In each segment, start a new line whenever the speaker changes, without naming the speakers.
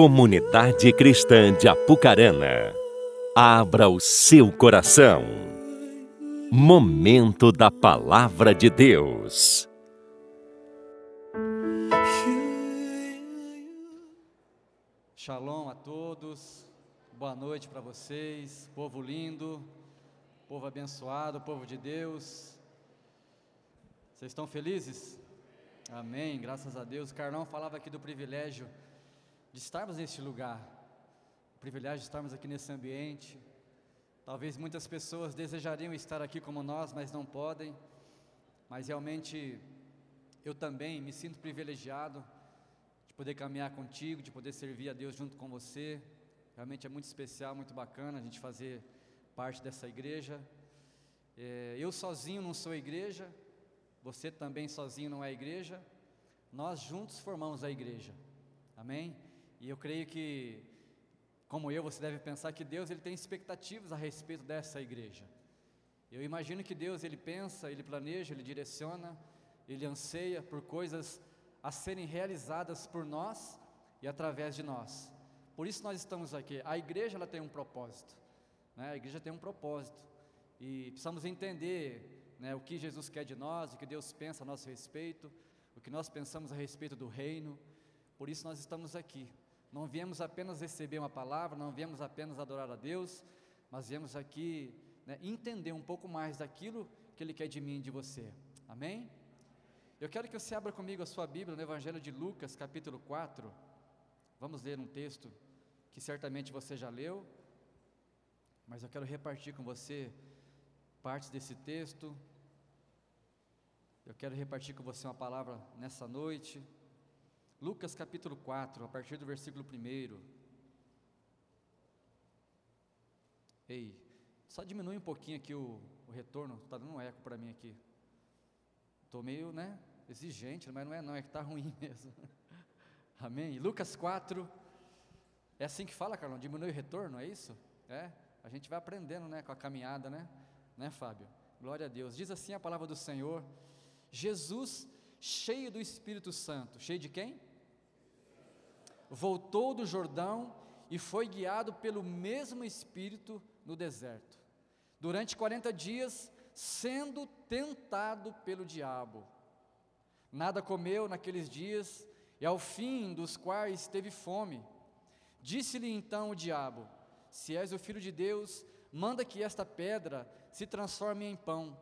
Comunidade Cristã de Apucarana, abra o seu coração. Momento da Palavra de Deus.
Shalom a todos, boa noite para vocês, povo lindo, povo abençoado, povo de Deus. Vocês estão felizes? Amém, graças a Deus. Carlão falava aqui do privilégio de estarmos neste lugar, o privilégio de estarmos aqui nesse ambiente. Talvez muitas pessoas desejariam estar aqui como nós, mas não podem. Mas realmente eu também me sinto privilegiado de poder caminhar contigo, de poder servir a Deus junto com você. Realmente é muito especial, muito bacana a gente fazer parte dessa igreja. É, eu sozinho não sou igreja, você também sozinho não é igreja. Nós juntos formamos a igreja. Amém? E eu creio que, como eu, você deve pensar que Deus ele tem expectativas a respeito dessa igreja. Eu imagino que Deus ele pensa, ele planeja, ele direciona, ele anseia por coisas a serem realizadas por nós e através de nós. Por isso nós estamos aqui. A igreja ela tem um propósito, né? A igreja tem um propósito e precisamos entender né, o que Jesus quer de nós, o que Deus pensa a nosso respeito, o que nós pensamos a respeito do reino. Por isso nós estamos aqui. Não viemos apenas receber uma palavra, não viemos apenas adorar a Deus, mas viemos aqui né, entender um pouco mais daquilo que Ele quer de mim e de você. Amém? Eu quero que você abra comigo a sua Bíblia no Evangelho de Lucas, capítulo 4. Vamos ler um texto que certamente você já leu, mas eu quero repartir com você partes desse texto. Eu quero repartir com você uma palavra nessa noite. Lucas capítulo 4, a partir do versículo 1. Ei, só diminui um pouquinho aqui o, o retorno, está dando um eco para mim aqui. Estou meio, né, exigente, mas não é não, é que está ruim mesmo. Amém? Lucas 4, é assim que fala, Carlão, diminui o retorno, é isso? É, a gente vai aprendendo, né, com a caminhada, né, né, Fábio? Glória a Deus. Diz assim a palavra do Senhor, Jesus cheio do Espírito Santo, cheio de quem? Voltou do Jordão e foi guiado pelo mesmo Espírito no deserto, durante 40 dias, sendo tentado pelo diabo. Nada comeu naqueles dias, e ao fim dos quais teve fome. Disse-lhe então o diabo: Se és o filho de Deus, manda que esta pedra se transforme em pão.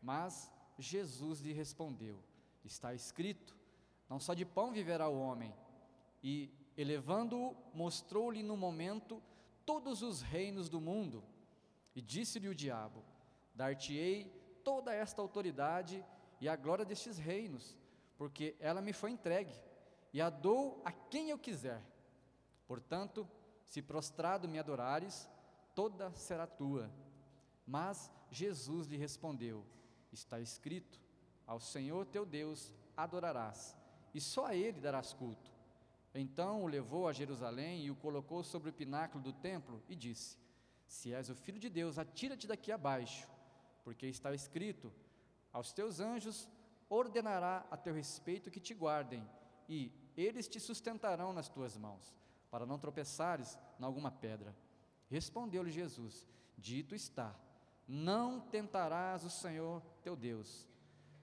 Mas Jesus lhe respondeu: Está escrito: Não só de pão viverá o homem, e, elevando-o, mostrou-lhe no momento todos os reinos do mundo. E disse-lhe o diabo: Dar-te-ei toda esta autoridade e a glória destes reinos, porque ela me foi entregue, e a dou a quem eu quiser. Portanto, se prostrado me adorares, toda será tua. Mas Jesus lhe respondeu: Está escrito: Ao Senhor teu Deus adorarás, e só a Ele darás culto. Então o levou a Jerusalém e o colocou sobre o pináculo do templo e disse: Se és o filho de Deus, atira-te daqui abaixo, porque está escrito: Aos teus anjos ordenará a teu respeito que te guardem, e eles te sustentarão nas tuas mãos, para não tropeçares em alguma pedra. Respondeu-lhe Jesus: Dito está: Não tentarás o Senhor teu Deus.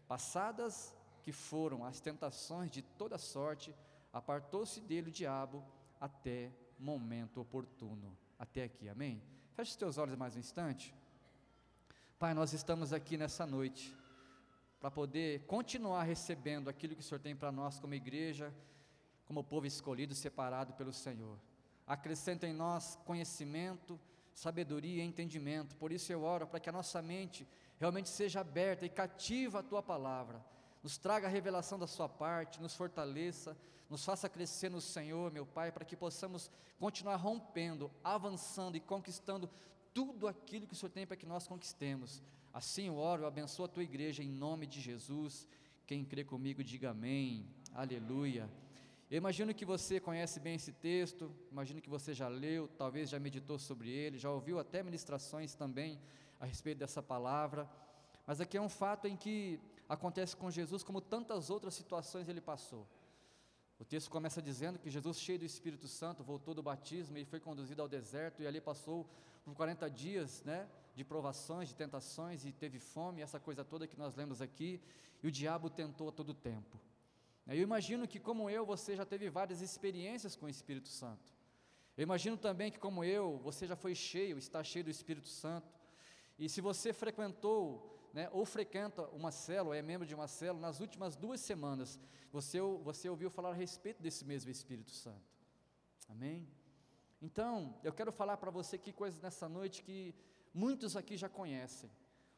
Passadas que foram as tentações de toda sorte, apartou-se dele o diabo até momento oportuno. Até aqui, amém? Feche os teus olhos mais um instante. Pai, nós estamos aqui nessa noite para poder continuar recebendo aquilo que o Senhor tem para nós como igreja, como povo escolhido, separado pelo Senhor. Acrescenta em nós conhecimento, sabedoria e entendimento. Por isso eu oro para que a nossa mente realmente seja aberta e cativa a tua palavra. Nos traga a revelação da sua parte, nos fortaleça, nos faça crescer no Senhor, meu Pai, para que possamos continuar rompendo, avançando e conquistando tudo aquilo que o Senhor tem para que nós conquistemos. Assim eu oro, eu abençoo a tua igreja em nome de Jesus. Quem crê comigo, diga amém. Aleluia. Eu imagino que você conhece bem esse texto, imagino que você já leu, talvez já meditou sobre ele, já ouviu até ministrações também a respeito dessa palavra. Mas aqui é um fato em que acontece com Jesus, como tantas outras situações ele passou. O texto começa dizendo que Jesus, cheio do Espírito Santo, voltou do batismo e foi conduzido ao deserto e ali passou por 40 dias, né, de provações, de tentações e teve fome, essa coisa toda que nós lemos aqui, e o diabo tentou a todo tempo. Eu imagino que como eu, você já teve várias experiências com o Espírito Santo. Eu imagino também que como eu, você já foi cheio, está cheio do Espírito Santo. E se você frequentou né, ou frequenta uma célula, é membro de uma célula, nas últimas duas semanas, você, você ouviu falar a respeito desse mesmo Espírito Santo. Amém? Então, eu quero falar para você que coisas nessa noite que muitos aqui já conhecem,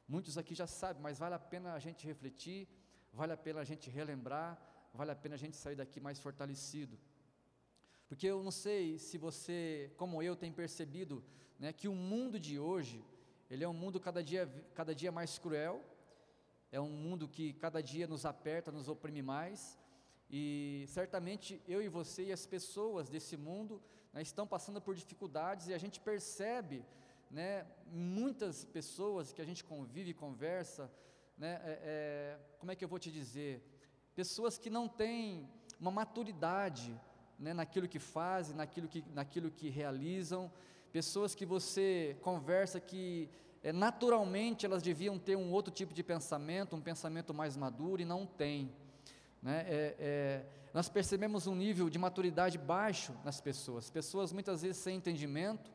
muitos aqui já sabem, mas vale a pena a gente refletir, vale a pena a gente relembrar, vale a pena a gente sair daqui mais fortalecido. Porque eu não sei se você, como eu, tem percebido né, que o mundo de hoje, ele é um mundo cada dia, cada dia mais cruel, é um mundo que cada dia nos aperta, nos oprime mais, e certamente eu e você e as pessoas desse mundo né, estão passando por dificuldades e a gente percebe, né, muitas pessoas que a gente convive, conversa, né, é, é, como é que eu vou te dizer, pessoas que não têm uma maturidade né, naquilo que fazem, naquilo que, naquilo que realizam, pessoas que você conversa que é, naturalmente elas deviam ter um outro tipo de pensamento, um pensamento mais maduro e não tem. Né? É, é, nós percebemos um nível de maturidade baixo nas pessoas, pessoas muitas vezes sem entendimento,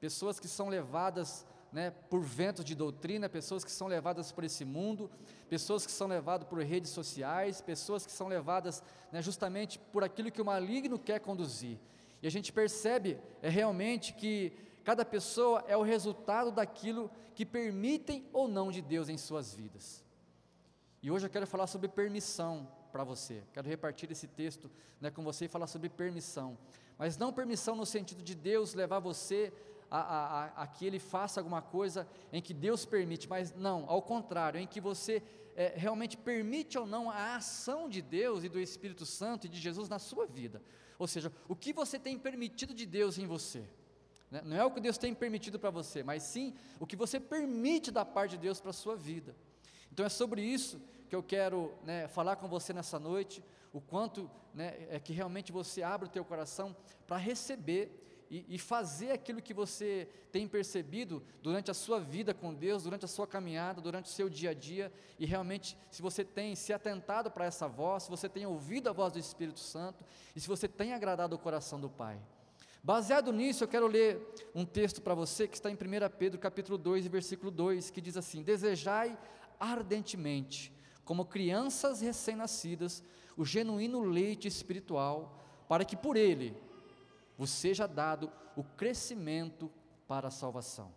pessoas que são levadas né, por ventos de doutrina, pessoas que são levadas por esse mundo, pessoas que são levadas por redes sociais, pessoas que são levadas né, justamente por aquilo que o maligno quer conduzir. E a gente percebe é realmente que cada pessoa é o resultado daquilo que permitem ou não de Deus em suas vidas. E hoje eu quero falar sobre permissão para você. Quero repartir esse texto né, com você e falar sobre permissão. Mas não permissão no sentido de Deus levar você a, a, a, que Ele faça alguma coisa em que Deus permite, mas não, ao contrário, em que você é, realmente permite ou não a ação de Deus e do Espírito Santo e de Jesus na sua vida. Ou seja, o que você tem permitido de Deus em você. Né? Não é o que Deus tem permitido para você, mas sim o que você permite da parte de Deus para a sua vida. Então é sobre isso que eu quero né, falar com você nessa noite, o quanto né, é que realmente você abre o teu coração para receber e, e, fazer aquilo que você tem percebido durante a sua vida com Deus, durante a sua caminhada, durante o seu dia a dia, e realmente, se você tem se atentado para essa voz, se você tem ouvido a voz do Espírito Santo, e se você tem agradado o coração do Pai. Baseado nisso, eu quero ler um texto para você que está em 1 Pedro capítulo 2, versículo 2, que diz assim: Desejai ardentemente, como crianças recém-nascidas, o genuíno leite espiritual, para que por ele vos seja dado o crescimento para a salvação.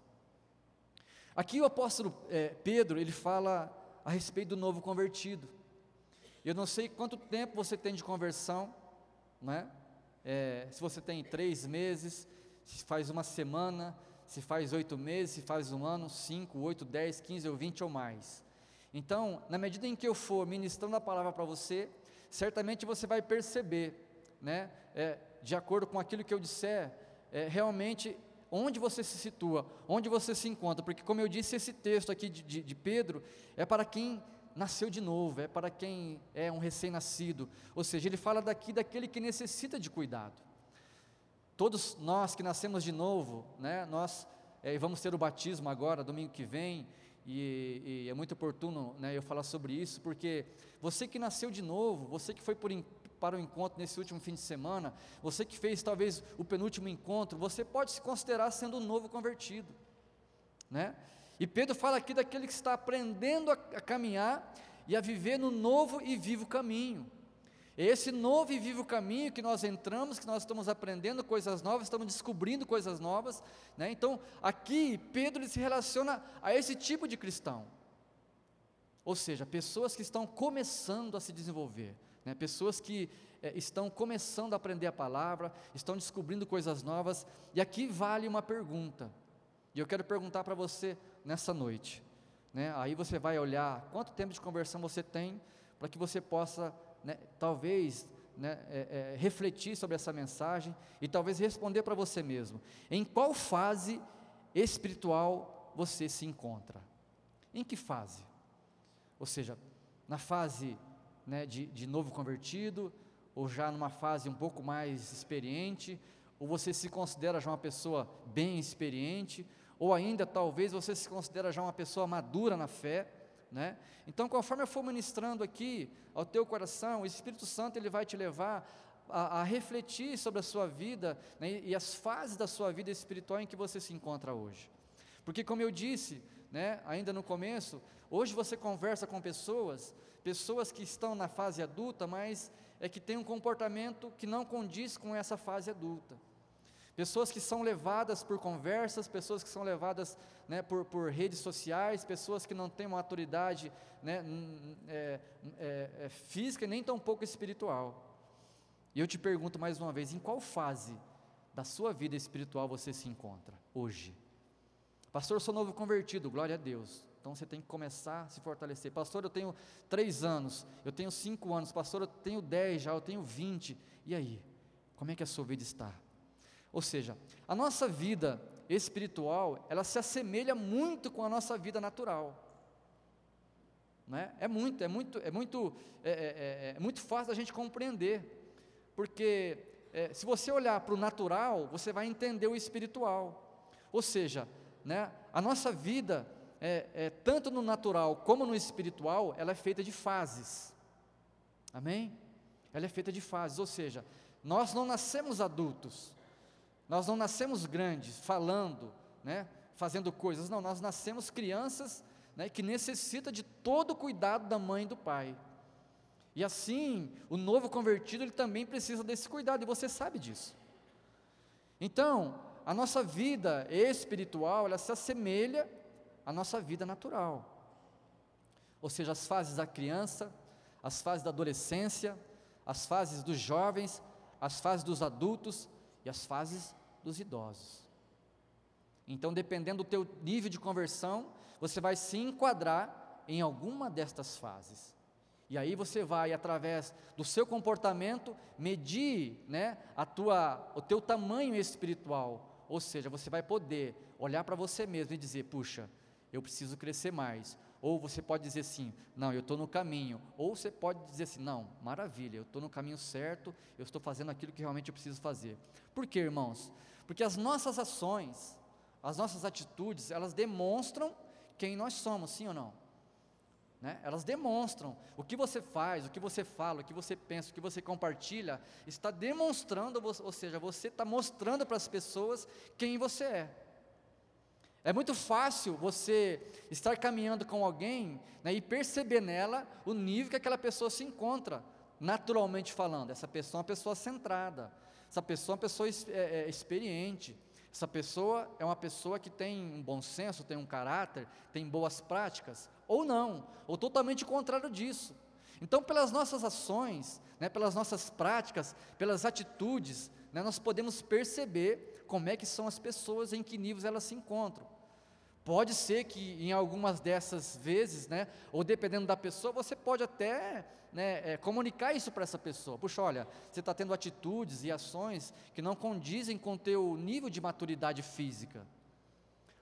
Aqui o apóstolo é, Pedro, ele fala a respeito do novo convertido. Eu não sei quanto tempo você tem de conversão, né? É, se você tem três meses, se faz uma semana, se faz oito meses, se faz um ano, cinco, oito, dez, quinze ou vinte ou mais. Então, na medida em que eu for ministrando a palavra para você, certamente você vai perceber, né? É, de acordo com aquilo que eu disser, é, realmente onde você se situa, onde você se encontra, porque, como eu disse, esse texto aqui de, de, de Pedro é para quem nasceu de novo, é para quem é um recém-nascido, ou seja, ele fala daqui daquele que necessita de cuidado. Todos nós que nascemos de novo, né, nós é, vamos ter o batismo agora, domingo que vem, e, e é muito oportuno né, eu falar sobre isso, porque você que nasceu de novo, você que foi por, para o encontro nesse último fim de semana, você que fez talvez o penúltimo encontro, você pode se considerar sendo um novo convertido, né? E Pedro fala aqui daquele que está aprendendo a, a caminhar e a viver no novo e vivo caminho. É esse novo e vivo caminho que nós entramos, que nós estamos aprendendo coisas novas, estamos descobrindo coisas novas, né? Então, aqui Pedro se relaciona a esse tipo de cristão. Ou seja, pessoas que estão começando a se desenvolver, né? pessoas que é, estão começando a aprender a palavra, estão descobrindo coisas novas, e aqui vale uma pergunta, e eu quero perguntar para você nessa noite, né? aí você vai olhar quanto tempo de conversão você tem, para que você possa, né, talvez, né, é, é, refletir sobre essa mensagem e talvez responder para você mesmo: em qual fase espiritual você se encontra? Em que fase? Ou seja, na fase né, de, de novo convertido, ou já numa fase um pouco mais experiente, ou você se considera já uma pessoa bem experiente, ou ainda talvez você se considera já uma pessoa madura na fé, né? Então, conforme eu for ministrando aqui ao teu coração, o Espírito Santo ele vai te levar a, a refletir sobre a sua vida né, e as fases da sua vida espiritual em que você se encontra hoje. Porque, como eu disse, né, ainda no começo, hoje você conversa com pessoas, pessoas que estão na fase adulta, mas é que têm um comportamento que não condiz com essa fase adulta. Pessoas que são levadas por conversas, pessoas que são levadas né, por, por, redes sociais, pessoas que não têm uma autoridade né, é, é, é, física nem tão pouco espiritual. E eu te pergunto mais uma vez: em qual fase da sua vida espiritual você se encontra hoje? Pastor, eu sou novo convertido, glória a Deus. Então você tem que começar a se fortalecer. Pastor, eu tenho três anos, eu tenho cinco anos, pastor, eu tenho dez já, eu tenho vinte. E aí? Como é que a sua vida está? Ou seja, a nossa vida espiritual, ela se assemelha muito com a nossa vida natural. Né? É muito, é muito, é muito, é, é, é, é muito fácil da gente compreender porque é, se você olhar para o natural, você vai entender o espiritual. Ou seja, né, a nossa vida, é, é, tanto no natural como no espiritual, ela é feita de fases. Amém? Ela é feita de fases, ou seja, nós não nascemos adultos, nós não nascemos grandes, falando, né, fazendo coisas, não, nós nascemos crianças né, que necessita de todo o cuidado da mãe e do pai. E assim, o novo convertido, ele também precisa desse cuidado, e você sabe disso. Então, a nossa vida espiritual, ela se assemelha à nossa vida natural. Ou seja, as fases da criança, as fases da adolescência, as fases dos jovens, as fases dos adultos e as fases dos idosos. Então, dependendo do teu nível de conversão, você vai se enquadrar em alguma destas fases. E aí você vai, através do seu comportamento, medir né, a tua, o teu tamanho espiritual. Ou seja, você vai poder olhar para você mesmo e dizer: puxa, eu preciso crescer mais. Ou você pode dizer assim: não, eu estou no caminho. Ou você pode dizer assim: não, maravilha, eu estou no caminho certo, eu estou fazendo aquilo que realmente eu preciso fazer. Por quê, irmãos? Porque as nossas ações, as nossas atitudes, elas demonstram quem nós somos, sim ou não? Né? Elas demonstram o que você faz, o que você fala, o que você pensa, o que você compartilha, está demonstrando, ou seja, você está mostrando para as pessoas quem você é. É muito fácil você estar caminhando com alguém né, e perceber nela o nível que aquela pessoa se encontra, naturalmente falando. Essa pessoa é uma pessoa centrada, essa pessoa é uma pessoa é, é, experiente, essa pessoa é uma pessoa que tem um bom senso, tem um caráter, tem boas práticas, ou não, ou totalmente contrário disso. Então, pelas nossas ações, né, pelas nossas práticas, pelas atitudes, né, nós podemos perceber como é que são as pessoas, em que níveis elas se encontram. Pode ser que em algumas dessas vezes, né, ou dependendo da pessoa, você pode até né, é, comunicar isso para essa pessoa. Puxa, olha, você está tendo atitudes e ações que não condizem com o teu nível de maturidade física.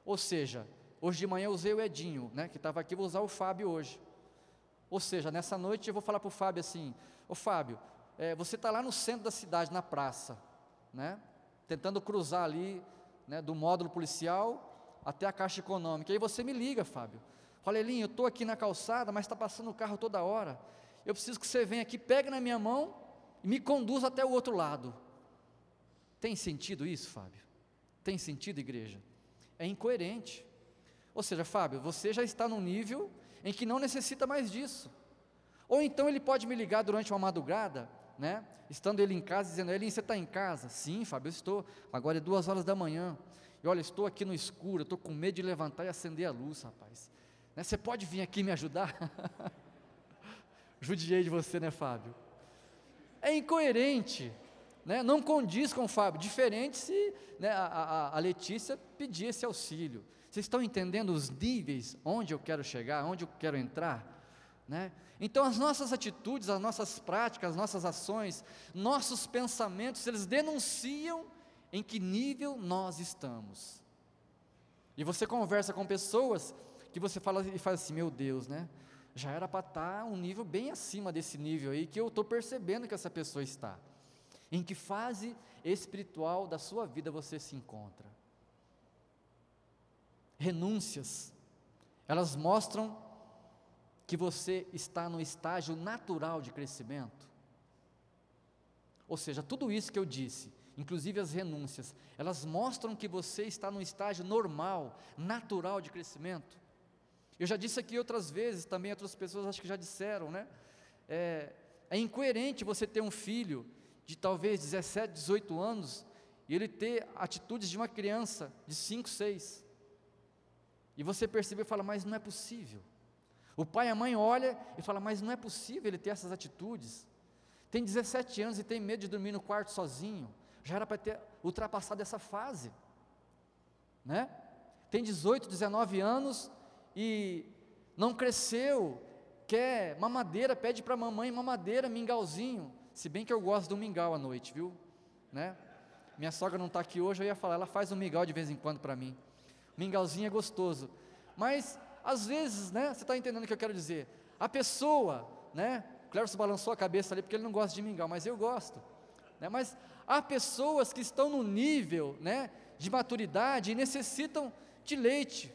Ou seja, hoje de manhã eu usei o Edinho, né, que estava aqui, vou usar o Fábio hoje. Ou seja, nessa noite eu vou falar para o Fábio assim: Ô Fábio, é, você está lá no centro da cidade, na praça, né, tentando cruzar ali né, do módulo policial até a Caixa Econômica. E aí você me liga, Fábio. Fala, Elinho, eu estou aqui na calçada, mas está passando o carro toda hora. Eu preciso que você venha aqui, pegue na minha mão e me conduza até o outro lado. Tem sentido isso, Fábio? Tem sentido, igreja? É incoerente. Ou seja, Fábio, você já está num nível em que não necessita mais disso. Ou então ele pode me ligar durante uma madrugada, né? Estando ele em casa, dizendo, Elinho, você está em casa? Sim, Fábio, eu estou. Agora é duas horas da manhã. E olha, estou aqui no escuro, estou com medo de levantar e acender a luz, rapaz. Né, você pode vir aqui me ajudar? Judiei de você, né, Fábio? É incoerente, né? não condiz com o Fábio. Diferente se né, a, a, a Letícia pedir esse auxílio. Vocês estão entendendo os níveis onde eu quero chegar, onde eu quero entrar? Né? Então, as nossas atitudes, as nossas práticas, as nossas ações, nossos pensamentos, eles denunciam em que nível nós estamos. E você conversa com pessoas que você fala e faz assim, meu Deus, né? já era para estar um nível bem acima desse nível aí que eu estou percebendo que essa pessoa está. Em que fase espiritual da sua vida você se encontra? Renúncias, elas mostram que você está no estágio natural de crescimento. Ou seja, tudo isso que eu disse, inclusive as renúncias, elas mostram que você está no estágio normal, natural de crescimento. Eu já disse aqui outras vezes, também outras pessoas acho que já disseram, né? É, é incoerente você ter um filho de talvez 17, 18 anos e ele ter atitudes de uma criança de 5, 6. E você percebe e fala, mas não é possível. O pai e a mãe olha e fala, mas não é possível ele ter essas atitudes. Tem 17 anos e tem medo de dormir no quarto sozinho. Já era para ter ultrapassado essa fase. Né? Tem 18, 19 anos e não cresceu, quer mamadeira, pede para a mamãe mamadeira, mingauzinho. Se bem que eu gosto do mingau à noite, viu? Né? Minha sogra não está aqui hoje, eu ia falar, ela faz um mingau de vez em quando para mim. Mingauzinho é gostoso. Mas, às vezes, né, você está entendendo o que eu quero dizer? A pessoa, né? Clércio balançou a cabeça ali porque ele não gosta de mingau, mas eu gosto. Né, mas há pessoas que estão no nível né, de maturidade e necessitam de leite,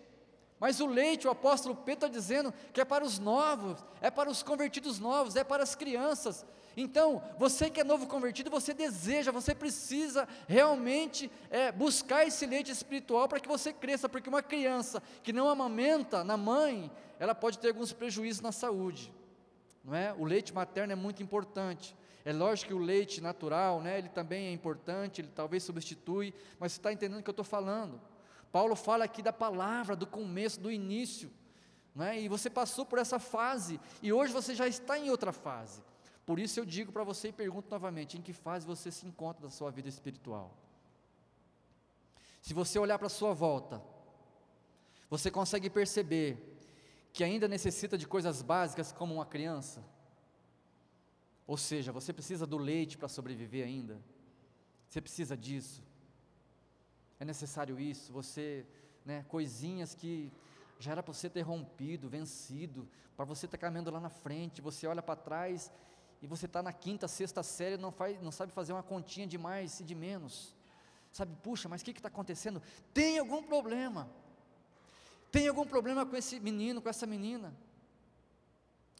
mas o leite, o apóstolo Pedro está dizendo que é para os novos, é para os convertidos novos, é para as crianças. Então, você que é novo convertido, você deseja, você precisa realmente é, buscar esse leite espiritual para que você cresça, porque uma criança que não amamenta na mãe, ela pode ter alguns prejuízos na saúde, não é? O leite materno é muito importante. É lógico que o leite natural, né, ele também é importante, ele talvez substitui, mas você está entendendo o que eu estou falando. Paulo fala aqui da palavra, do começo, do início, é? e você passou por essa fase, e hoje você já está em outra fase. Por isso eu digo para você e pergunto novamente: em que fase você se encontra da sua vida espiritual? Se você olhar para a sua volta, você consegue perceber que ainda necessita de coisas básicas como uma criança? Ou seja, você precisa do leite para sobreviver ainda? Você precisa disso? É necessário isso, você, né, coisinhas que já era para você ter rompido, vencido, para você estar tá caminhando lá na frente, você olha para trás e você está na quinta, sexta série, não, faz, não sabe fazer uma continha de mais e de menos, sabe, puxa, mas o que está acontecendo? Tem algum problema, tem algum problema com esse menino, com essa menina,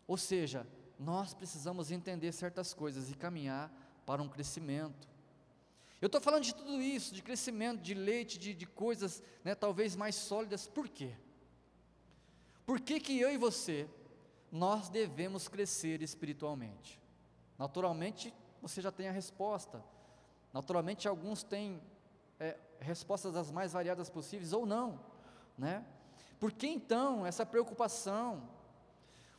ou seja, nós precisamos entender certas coisas e caminhar para um crescimento, eu estou falando de tudo isso, de crescimento, de leite, de, de coisas né, talvez mais sólidas, por quê? Por que, que eu e você, nós devemos crescer espiritualmente? Naturalmente, você já tem a resposta. Naturalmente, alguns têm é, respostas das mais variadas possíveis ou não, né? Por que então essa preocupação?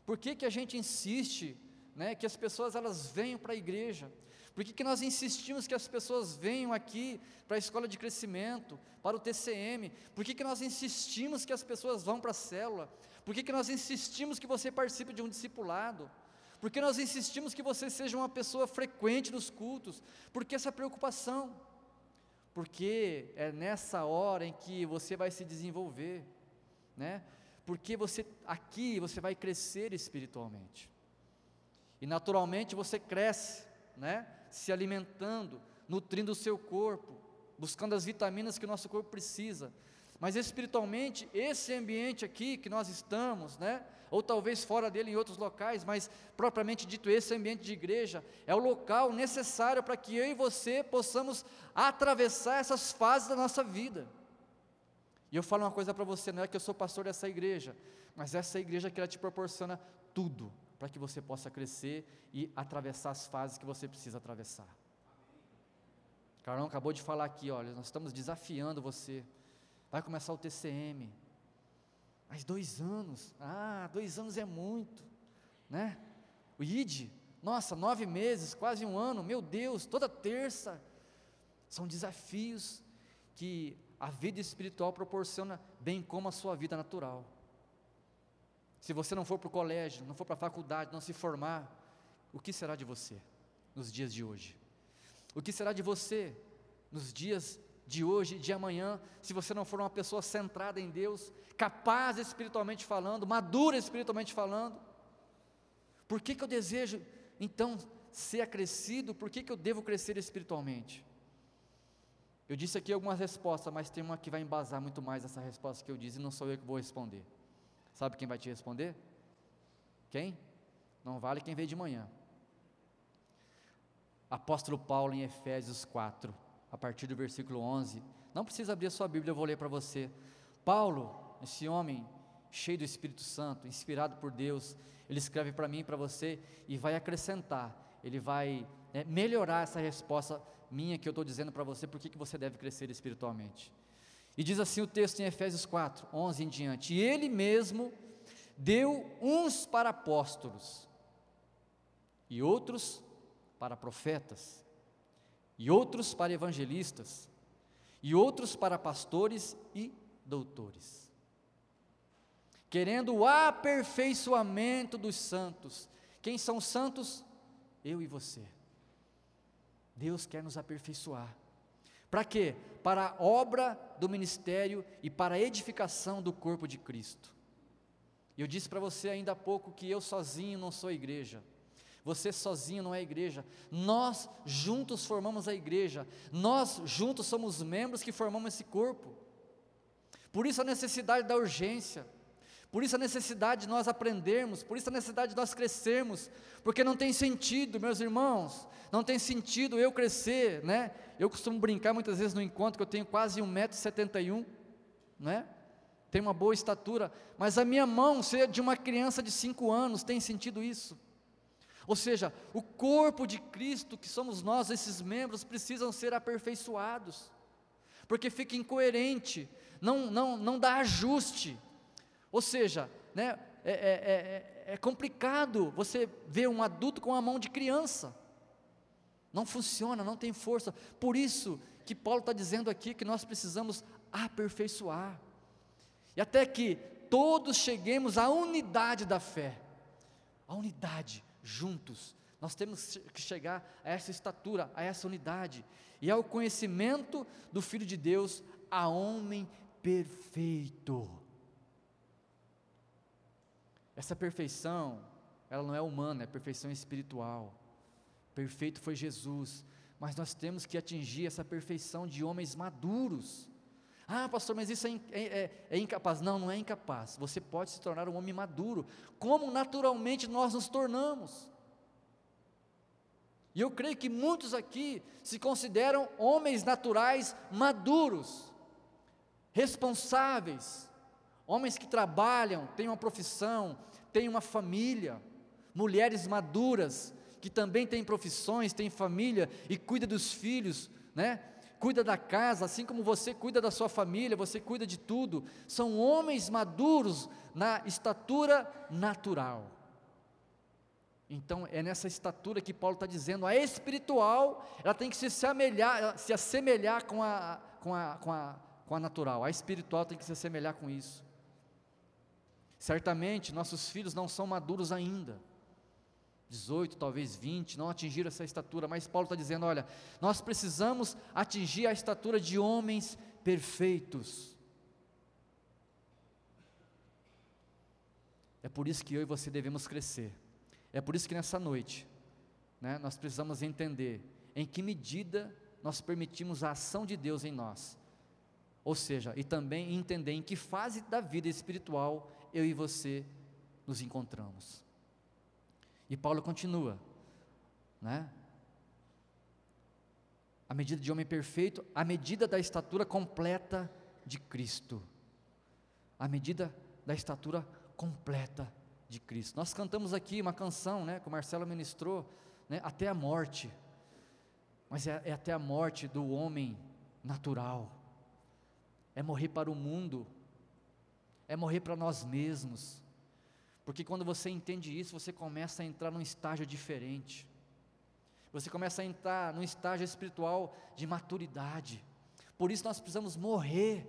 Por que, que a gente insiste né, que as pessoas elas venham para a igreja? Por que, que nós insistimos que as pessoas venham aqui para a escola de crescimento, para o TCM? Por que, que nós insistimos que as pessoas vão para a célula? Por que, que nós insistimos que você participe de um discipulado? Por que nós insistimos que você seja uma pessoa frequente nos cultos? Por que essa preocupação? Porque é nessa hora em que você vai se desenvolver, né? Porque você aqui você vai crescer espiritualmente. E naturalmente você cresce, né? Se alimentando, nutrindo o seu corpo, buscando as vitaminas que o nosso corpo precisa. Mas espiritualmente, esse ambiente aqui que nós estamos, né? Ou talvez fora dele em outros locais, mas propriamente dito, esse ambiente de igreja é o local necessário para que eu e você possamos atravessar essas fases da nossa vida. E eu falo uma coisa para você, não é que eu sou pastor dessa igreja, mas essa igreja que ela te proporciona tudo para que você possa crescer e atravessar as fases que você precisa atravessar. Carlão acabou de falar aqui, olha, nós estamos desafiando você. Vai começar o TCM. Mas dois anos, ah, dois anos é muito, né? O ID, nossa, nove meses, quase um ano, meu Deus, toda terça. São desafios que a vida espiritual proporciona, bem como a sua vida natural. Se você não for para o colégio, não for para a faculdade, não se formar, o que será de você nos dias de hoje? O que será de você nos dias de hoje de amanhã, se você não for uma pessoa centrada em Deus, capaz espiritualmente falando, madura espiritualmente falando? Por que, que eu desejo, então, ser acrescido? Por que, que eu devo crescer espiritualmente? Eu disse aqui algumas respostas, mas tem uma que vai embasar muito mais essa resposta que eu disse, e não sou eu que vou responder. Sabe quem vai te responder? Quem? Não vale quem veio de manhã. Apóstolo Paulo em Efésios 4, a partir do versículo 11. Não precisa abrir a sua Bíblia, eu vou ler para você. Paulo, esse homem cheio do Espírito Santo, inspirado por Deus, ele escreve para mim e para você e vai acrescentar, ele vai né, melhorar essa resposta minha que eu estou dizendo para você, por que você deve crescer espiritualmente. E diz assim o texto em Efésios 4, 11 em diante: E ele mesmo deu uns para apóstolos, e outros para profetas, e outros para evangelistas, e outros para pastores e doutores, querendo o aperfeiçoamento dos santos. Quem são os santos? Eu e você. Deus quer nos aperfeiçoar. Para quê? Para a obra do ministério e para a edificação do corpo de Cristo. E eu disse para você ainda há pouco que eu sozinho não sou igreja. Você sozinho não é igreja. Nós juntos formamos a igreja. Nós juntos somos membros que formamos esse corpo. Por isso a necessidade da urgência. Por isso a necessidade de nós aprendermos, por isso a necessidade de nós crescermos, porque não tem sentido, meus irmãos, não tem sentido eu crescer, né? Eu costumo brincar muitas vezes no encontro que eu tenho quase 1,71m, né? Tenho uma boa estatura, mas a minha mão ser de uma criança de 5 anos, tem sentido isso? Ou seja, o corpo de Cristo, que somos nós, esses membros, precisam ser aperfeiçoados, porque fica incoerente, não, não, não dá ajuste. Ou seja, né, é, é, é, é complicado você ver um adulto com a mão de criança. Não funciona, não tem força. Por isso que Paulo está dizendo aqui que nós precisamos aperfeiçoar. E até que todos cheguemos à unidade da fé. A unidade juntos. Nós temos que chegar a essa estatura, a essa unidade, e ao conhecimento do Filho de Deus, a homem perfeito. Essa perfeição, ela não é humana, é perfeição espiritual. Perfeito foi Jesus, mas nós temos que atingir essa perfeição de homens maduros. Ah, pastor, mas isso é, é, é, é, incapaz. Não, não é incapaz. Você pode se tornar um homem maduro, como naturalmente nós nos tornamos. E eu creio que muitos aqui se consideram homens naturais maduros, responsáveis, homens que trabalham, têm uma profissão, têm uma família, mulheres maduras, que também têm profissões, têm família e cuida dos filhos, né? cuida da casa, assim como você cuida da sua família, você cuida de tudo. São homens maduros na estatura natural. Então é nessa estatura que Paulo está dizendo, a espiritual, ela tem que se assemelhar, se assemelhar com a, com, a, com, a, com a natural, a espiritual tem que se assemelhar com isso. Certamente nossos filhos não são maduros ainda, 18, talvez 20, não atingiram essa estatura, mas Paulo está dizendo: olha, nós precisamos atingir a estatura de homens perfeitos. É por isso que eu e você devemos crescer. É por isso que nessa noite, né, nós precisamos entender em que medida nós permitimos a ação de Deus em nós. Ou seja, e também entender em que fase da vida espiritual eu e você nos encontramos. E Paulo continua, né? A medida de homem perfeito, a medida da estatura completa de Cristo. A medida da estatura completa de Cristo. Nós cantamos aqui uma canção, né, que o Marcelo ministrou, né, até a morte. Mas é, é até a morte do homem natural. É morrer para o mundo. É morrer para nós mesmos porque quando você entende isso, você começa a entrar num estágio diferente. Você começa a entrar num estágio espiritual de maturidade. Por isso nós precisamos morrer.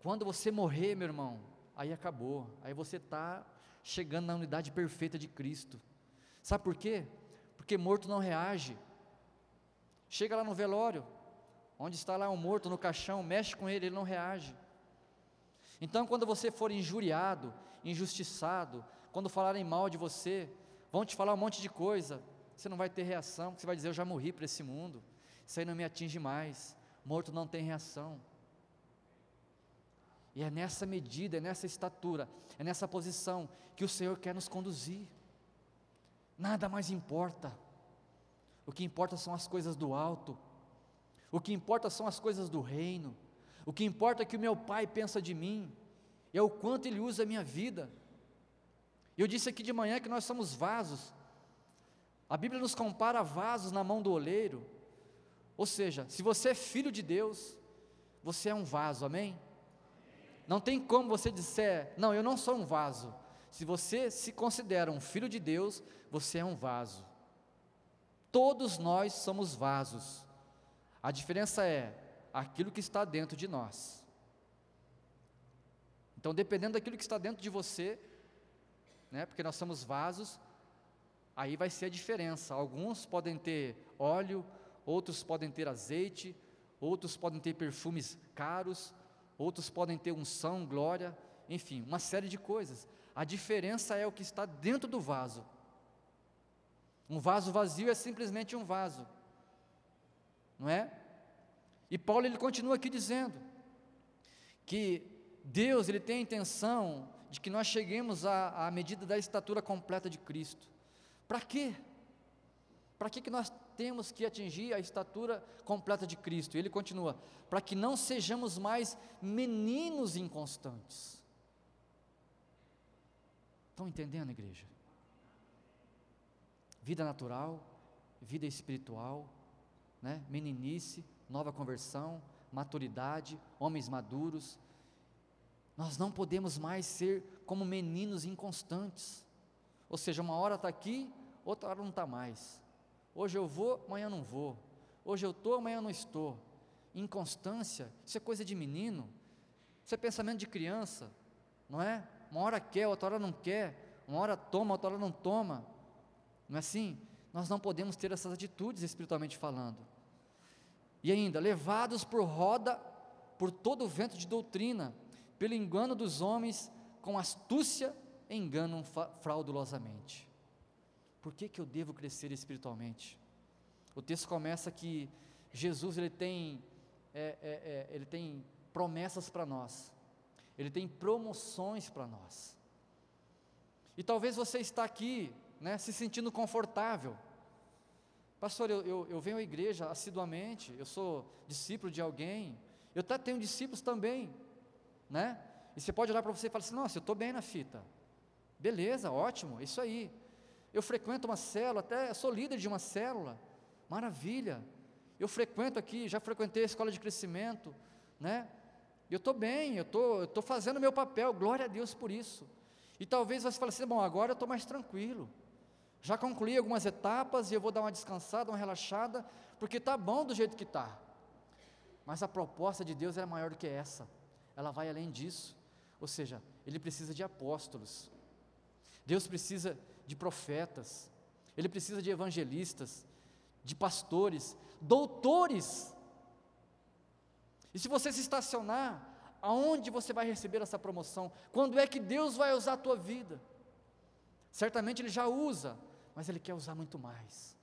Quando você morrer, meu irmão, aí acabou. Aí você está chegando na unidade perfeita de Cristo. Sabe por quê? Porque morto não reage. Chega lá no velório, onde está lá um morto no caixão, mexe com ele, ele não reage. Então, quando você for injuriado, injustiçado, quando falarem mal de você, vão te falar um monte de coisa, você não vai ter reação, você vai dizer: Eu já morri para esse mundo, isso aí não me atinge mais. Morto não tem reação. E é nessa medida, é nessa estatura, é nessa posição que o Senhor quer nos conduzir. Nada mais importa. O que importa são as coisas do alto. O que importa são as coisas do reino. O que importa é que o meu Pai pensa de mim. É o quanto Ele usa a minha vida. Eu disse aqui de manhã que nós somos vasos. A Bíblia nos compara a vasos na mão do oleiro. Ou seja, se você é filho de Deus, você é um vaso, amém? Não tem como você disser, não, eu não sou um vaso. Se você se considera um filho de Deus, você é um vaso. Todos nós somos vasos. A diferença é aquilo que está dentro de nós. Então, dependendo daquilo que está dentro de você, né, porque nós somos vasos, aí vai ser a diferença. Alguns podem ter óleo, outros podem ter azeite, outros podem ter perfumes caros, outros podem ter unção, glória, enfim, uma série de coisas. A diferença é o que está dentro do vaso. Um vaso vazio é simplesmente um vaso, não é? E Paulo ele continua aqui dizendo que Deus ele tem a intenção de que nós cheguemos à, à medida da estatura completa de Cristo. Para quê? Para que, que nós temos que atingir a estatura completa de Cristo? E ele continua: para que não sejamos mais meninos inconstantes. Estão entendendo, igreja? Vida natural, vida espiritual, né? meninice, nova conversão, maturidade, homens maduros. Nós não podemos mais ser como meninos inconstantes. Ou seja, uma hora está aqui, outra hora não está mais. Hoje eu vou, amanhã não vou. Hoje eu estou, amanhã não estou. Inconstância, isso é coisa de menino. Isso é pensamento de criança, não é? Uma hora quer, outra hora não quer. Uma hora toma, outra hora não toma. Não é assim? Nós não podemos ter essas atitudes espiritualmente falando. E ainda, levados por roda, por todo o vento de doutrina, pelo engano dos homens, com astúcia enganam fraudulosamente. Por que, que eu devo crescer espiritualmente? O texto começa que Jesus ele tem, é, é, é, ele tem promessas para nós, ele tem promoções para nós. E talvez você está aqui, né, se sentindo confortável. Pastor, eu, eu, eu venho à igreja assiduamente, eu sou discípulo de alguém, eu até tenho discípulos também, né? E você pode olhar para você e falar assim: nossa, eu estou bem na fita. Beleza, ótimo, isso aí. Eu frequento uma célula, até sou líder de uma célula. Maravilha. Eu frequento aqui, já frequentei a escola de crescimento, né? Eu estou bem, eu tô, estou fazendo o meu papel, glória a Deus por isso. E talvez você fale assim, bom, agora eu estou mais tranquilo. Já concluí algumas etapas e eu vou dar uma descansada, uma relaxada, porque está bom do jeito que está. Mas a proposta de Deus é maior do que essa. Ela vai além disso. Ou seja, Ele precisa de apóstolos. Deus precisa de profetas, ele precisa de evangelistas, de pastores, doutores. E se você se estacionar, aonde você vai receber essa promoção? Quando é que Deus vai usar a tua vida? Certamente Ele já usa, mas Ele quer usar muito mais.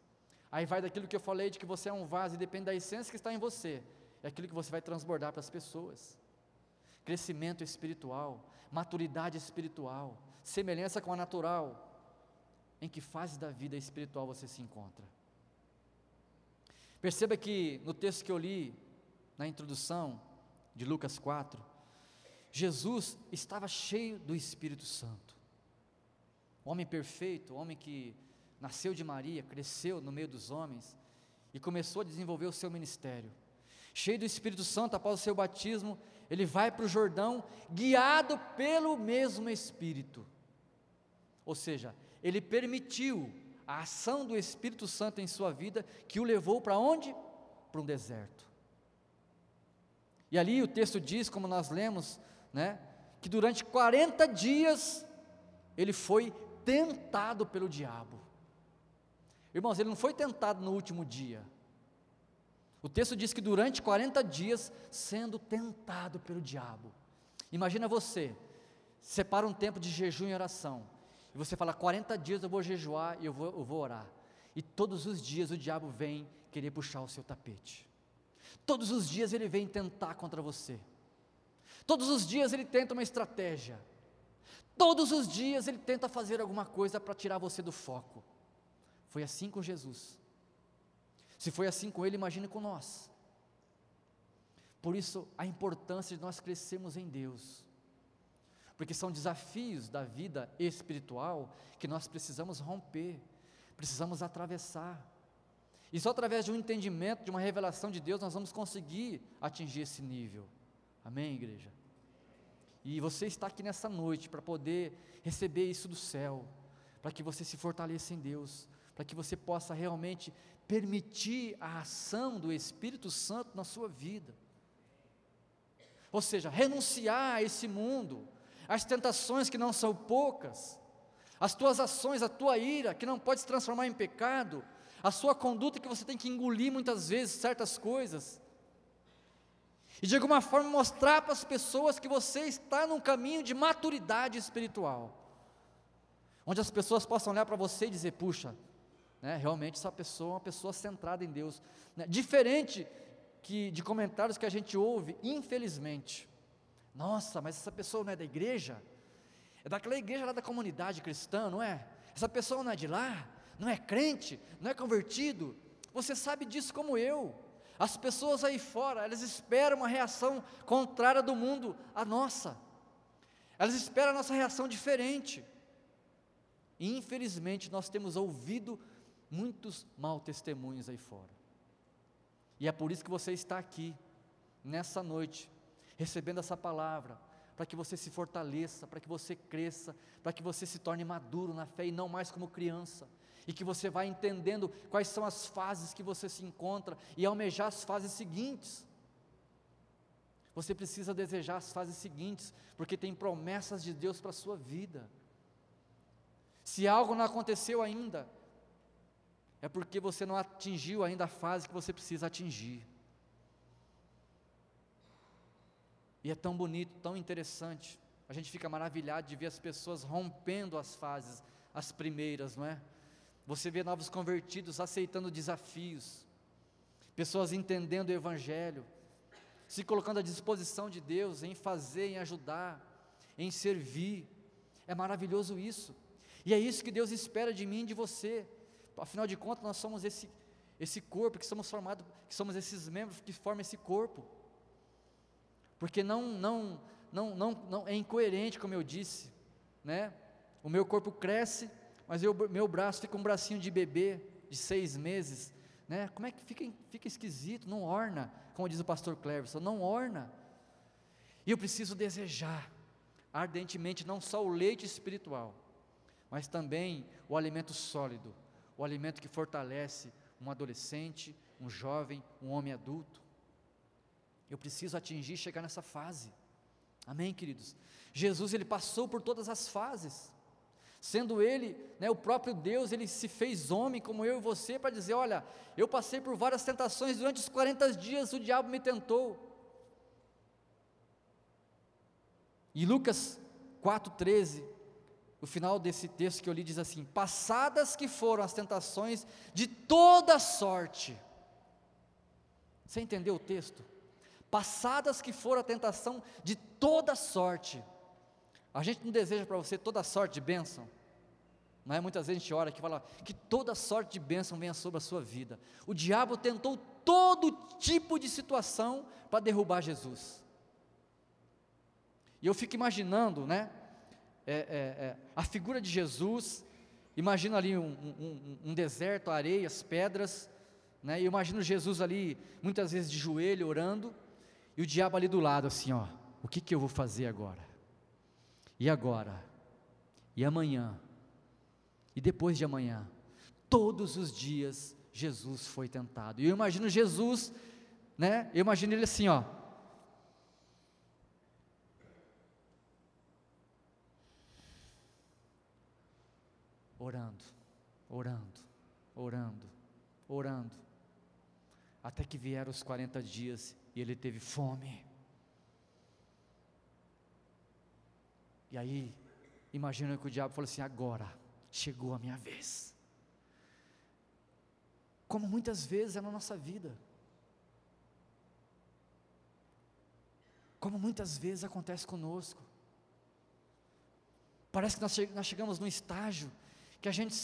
Aí vai daquilo que eu falei de que você é um vaso e depende da essência que está em você, é aquilo que você vai transbordar para as pessoas. Crescimento espiritual, maturidade espiritual, semelhança com a natural, em que fase da vida espiritual você se encontra. Perceba que no texto que eu li, na introdução de Lucas 4, Jesus estava cheio do Espírito Santo. Homem perfeito, homem que nasceu de Maria, cresceu no meio dos homens e começou a desenvolver o seu ministério. Cheio do Espírito Santo, após o seu batismo, ele vai para o Jordão, guiado pelo mesmo Espírito. Ou seja, ele permitiu a ação do Espírito Santo em sua vida, que o levou para onde? Para um deserto. E ali o texto diz, como nós lemos, né, que durante 40 dias ele foi tentado pelo diabo. Irmãos, ele não foi tentado no último dia. O texto diz que durante 40 dias sendo tentado pelo diabo. Imagina você, separa um tempo de jejum e oração E você fala: 40 dias eu vou jejuar e eu vou, eu vou orar. E todos os dias o diabo vem querer puxar o seu tapete. Todos os dias ele vem tentar contra você. Todos os dias ele tenta uma estratégia. Todos os dias ele tenta fazer alguma coisa para tirar você do foco. Foi assim com Jesus. Se foi assim com ele, imagine com nós. Por isso, a importância de nós crescermos em Deus. Porque são desafios da vida espiritual que nós precisamos romper, precisamos atravessar. E só através de um entendimento, de uma revelação de Deus, nós vamos conseguir atingir esse nível. Amém, igreja? E você está aqui nessa noite para poder receber isso do céu, para que você se fortaleça em Deus, para que você possa realmente permitir a ação do Espírito Santo na sua vida. Ou seja, renunciar a esse mundo, às tentações que não são poucas, as tuas ações, a tua ira, que não pode se transformar em pecado, a sua conduta que você tem que engolir muitas vezes certas coisas, e de alguma forma mostrar para as pessoas que você está num caminho de maturidade espiritual, onde as pessoas possam olhar para você e dizer: puxa, né, realmente essa pessoa é uma pessoa centrada em Deus, né, diferente que de comentários que a gente ouve, infelizmente. Nossa, mas essa pessoa não é da igreja? É daquela igreja lá da comunidade cristã, não é? Essa pessoa não é de lá? Não é crente? Não é convertido? Você sabe disso como eu. As pessoas aí fora, elas esperam uma reação contrária do mundo à nossa. Elas esperam a nossa reação diferente. E infelizmente nós temos ouvido muitos mal testemunhos aí fora. E é por isso que você está aqui, nessa noite, recebendo essa palavra, para que você se fortaleça, para que você cresça, para que você se torne maduro na fé e não mais como criança, e que você vai entendendo quais são as fases que você se encontra e almejar as fases seguintes. Você precisa desejar as fases seguintes, porque tem promessas de Deus para a sua vida. Se algo não aconteceu ainda, é porque você não atingiu ainda a fase que você precisa atingir. E é tão bonito, tão interessante. A gente fica maravilhado de ver as pessoas rompendo as fases, as primeiras, não é? Você vê novos convertidos aceitando desafios, pessoas entendendo o Evangelho, se colocando à disposição de Deus em fazer, em ajudar, em servir. É maravilhoso isso. E é isso que Deus espera de mim e de você. Afinal de contas, nós somos esse, esse corpo que somos formados, que somos esses membros que formam esse corpo. Porque não, não, não, não, não é incoerente, como eu disse, né? O meu corpo cresce, mas eu, meu braço fica um bracinho de bebê de seis meses, né? Como é que fica, fica esquisito, não orna, como diz o pastor Cleverson, não orna. E eu preciso desejar ardentemente não só o leite espiritual, mas também o alimento sólido, o alimento que fortalece um adolescente, um jovem, um homem adulto. Eu preciso atingir, chegar nessa fase. Amém, queridos? Jesus ele passou por todas as fases. Sendo ele, né, o próprio Deus, ele se fez homem como eu e você para dizer, olha, eu passei por várias tentações durante os 40 dias o diabo me tentou. E Lucas 4:13, o final desse texto que eu li diz assim: "Passadas que foram as tentações de toda sorte". Você entendeu o texto? Passadas que foram a tentação de toda sorte. A gente não deseja para você toda sorte de bênção. Não é? Muitas vezes a gente ora aqui e fala que toda sorte de bênção venha sobre a sua vida. O diabo tentou todo tipo de situação para derrubar Jesus. E eu fico imaginando, né? É, é, é, a figura de Jesus, imagino ali um, um, um, deserto, areias, pedras, né? E imagino Jesus ali, muitas vezes de joelho, orando, e o diabo ali do lado, assim, ó, o que, que eu vou fazer agora? E agora? E amanhã? E depois de amanhã? Todos os dias Jesus foi tentado. E eu imagino Jesus, né? Eu imagino ele assim, ó. Orando, orando, orando, orando. Até que vieram os 40 dias e ele teve fome. E aí Imagina que o diabo falou assim: agora chegou a minha vez. Como muitas vezes é na nossa vida. Como muitas vezes acontece conosco. Parece que nós, chegamos num estágio que a gente,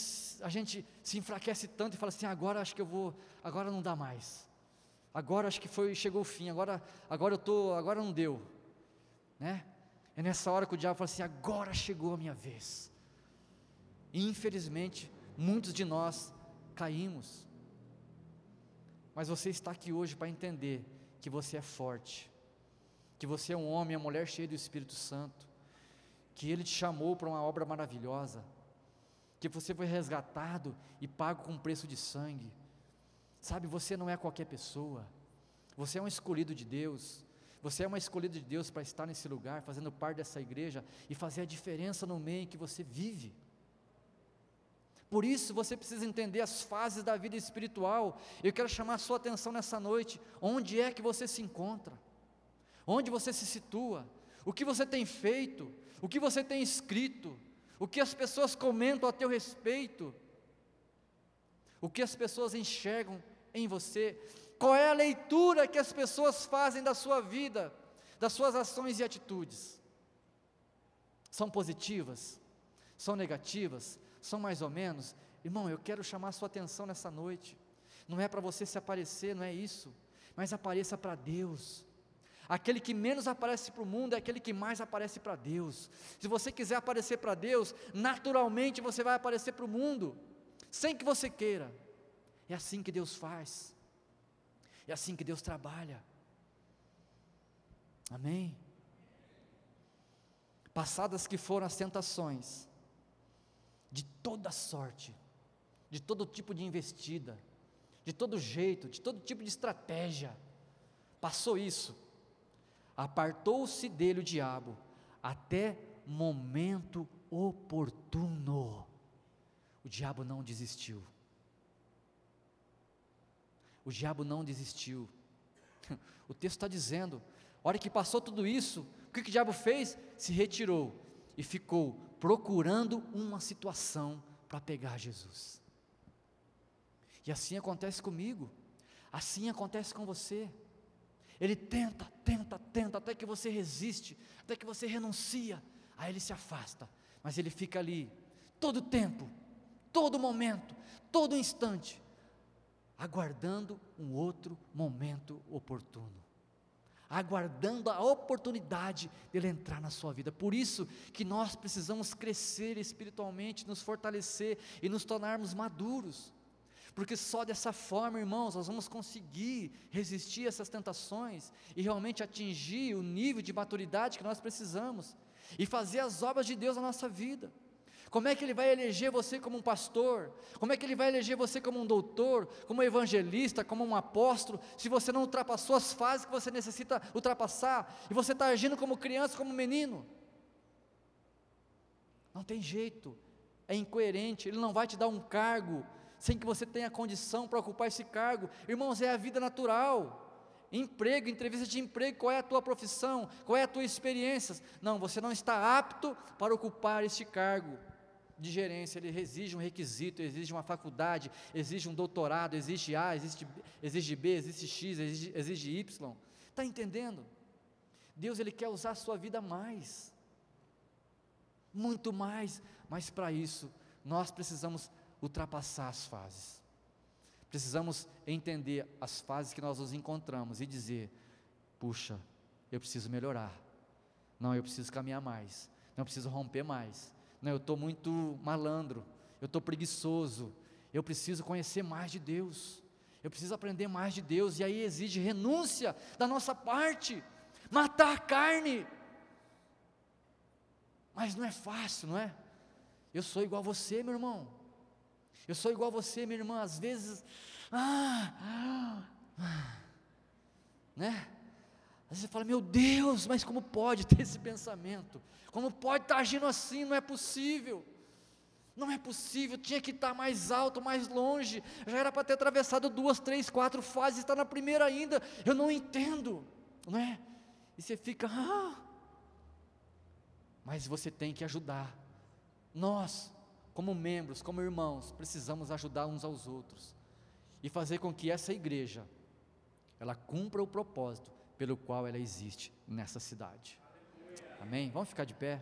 a gente se enfraquece tanto e fala assim: agora acho que eu vou, agora não dá mais. Agora acho que foi, chegou o fim, agora, agora eu tô, agora não deu. Né? É nessa hora que o diabo fala assim: agora chegou a minha vez. E infelizmente, muitos de nós caímos. Mas você está aqui hoje para entender que você é forte, que você é um homem, uma mulher cheia do Espírito Santo, que Ele te chamou para uma obra maravilhosa, que você foi resgatado e pago com preço de sangue. Sabe, você não é qualquer pessoa, você é um escolhido de Deus, você é uma escolhida de Deus para estar nesse lugar, fazendo parte dessa igreja e fazer a diferença no meio em que você vive. Por isso você precisa entender as fases da vida espiritual. Eu quero chamar a sua atenção nessa noite. Onde é que você se encontra? Onde você se situa? O que você tem feito? O que você tem escrito? O que as pessoas comentam a teu respeito? O que as pessoas enxergam em você? Qual é a leitura que as pessoas fazem da sua vida, das suas ações e atitudes? São positivas? São negativas? são mais ou menos. Irmão, eu quero chamar a sua atenção nessa noite. Não é para você se aparecer, não é isso. Mas apareça para Deus. Aquele que menos aparece para o mundo é aquele que mais aparece para Deus. Se você quiser aparecer para Deus, naturalmente você vai aparecer para o mundo, sem que você queira. É assim que Deus faz. É assim que Deus trabalha. Amém? Passadas que foram as tentações, de toda sorte, de todo tipo de investida, de todo jeito, de todo tipo de estratégia. Passou isso, apartou-se dele o diabo, até momento oportuno. O diabo não desistiu. O diabo não desistiu. O texto está dizendo: a hora que passou tudo isso, o que, que o diabo fez? Se retirou e ficou procurando uma situação para pegar Jesus. E assim acontece comigo, assim acontece com você. Ele tenta, tenta, tenta, até que você resiste, até que você renuncia, aí ele se afasta, mas ele fica ali, todo tempo, todo momento, todo instante, aguardando um outro momento oportuno aguardando a oportunidade dele entrar na sua vida. Por isso que nós precisamos crescer espiritualmente, nos fortalecer e nos tornarmos maduros. Porque só dessa forma, irmãos, nós vamos conseguir resistir a essas tentações e realmente atingir o nível de maturidade que nós precisamos e fazer as obras de Deus na nossa vida. Como é que Ele vai eleger você como um pastor? Como é que Ele vai eleger você como um doutor, como um evangelista, como um apóstolo, se você não ultrapassou as fases que você necessita ultrapassar, e você está agindo como criança, como menino? Não tem jeito, é incoerente, Ele não vai te dar um cargo, sem que você tenha condição para ocupar esse cargo. Irmãos, é a vida natural emprego, entrevista de emprego, qual é a tua profissão, qual é a tua experiência. Não, você não está apto para ocupar este cargo de gerência, ele exige um requisito, exige uma faculdade, exige um doutorado, exige A, exige, exige B, exige X, exige, exige Y. Está entendendo? Deus ele quer usar a sua vida mais, muito mais, mas para isso nós precisamos ultrapassar as fases. Precisamos entender as fases que nós nos encontramos e dizer: puxa, eu preciso melhorar. Não, eu preciso caminhar mais. Não, eu preciso romper mais. Não, eu estou muito malandro, eu estou preguiçoso, eu preciso conhecer mais de Deus, eu preciso aprender mais de Deus, e aí exige renúncia da nossa parte, matar a carne. Mas não é fácil, não é? Eu sou igual a você, meu irmão. Eu sou igual a você, minha irmã. Às vezes, ah, ah, né? Às vezes você fala, meu Deus, mas como pode ter esse pensamento? Como pode estar agindo assim? Não é possível. Não é possível, tinha que estar mais alto, mais longe. Já era para ter atravessado duas, três, quatro fases, está na primeira ainda. Eu não entendo, não é? E você fica, ah. Mas você tem que ajudar Nós, como membros, como irmãos, precisamos ajudar uns aos outros e fazer com que essa igreja ela cumpra o propósito pelo qual ela existe nessa cidade. Amém? Vamos ficar de pé?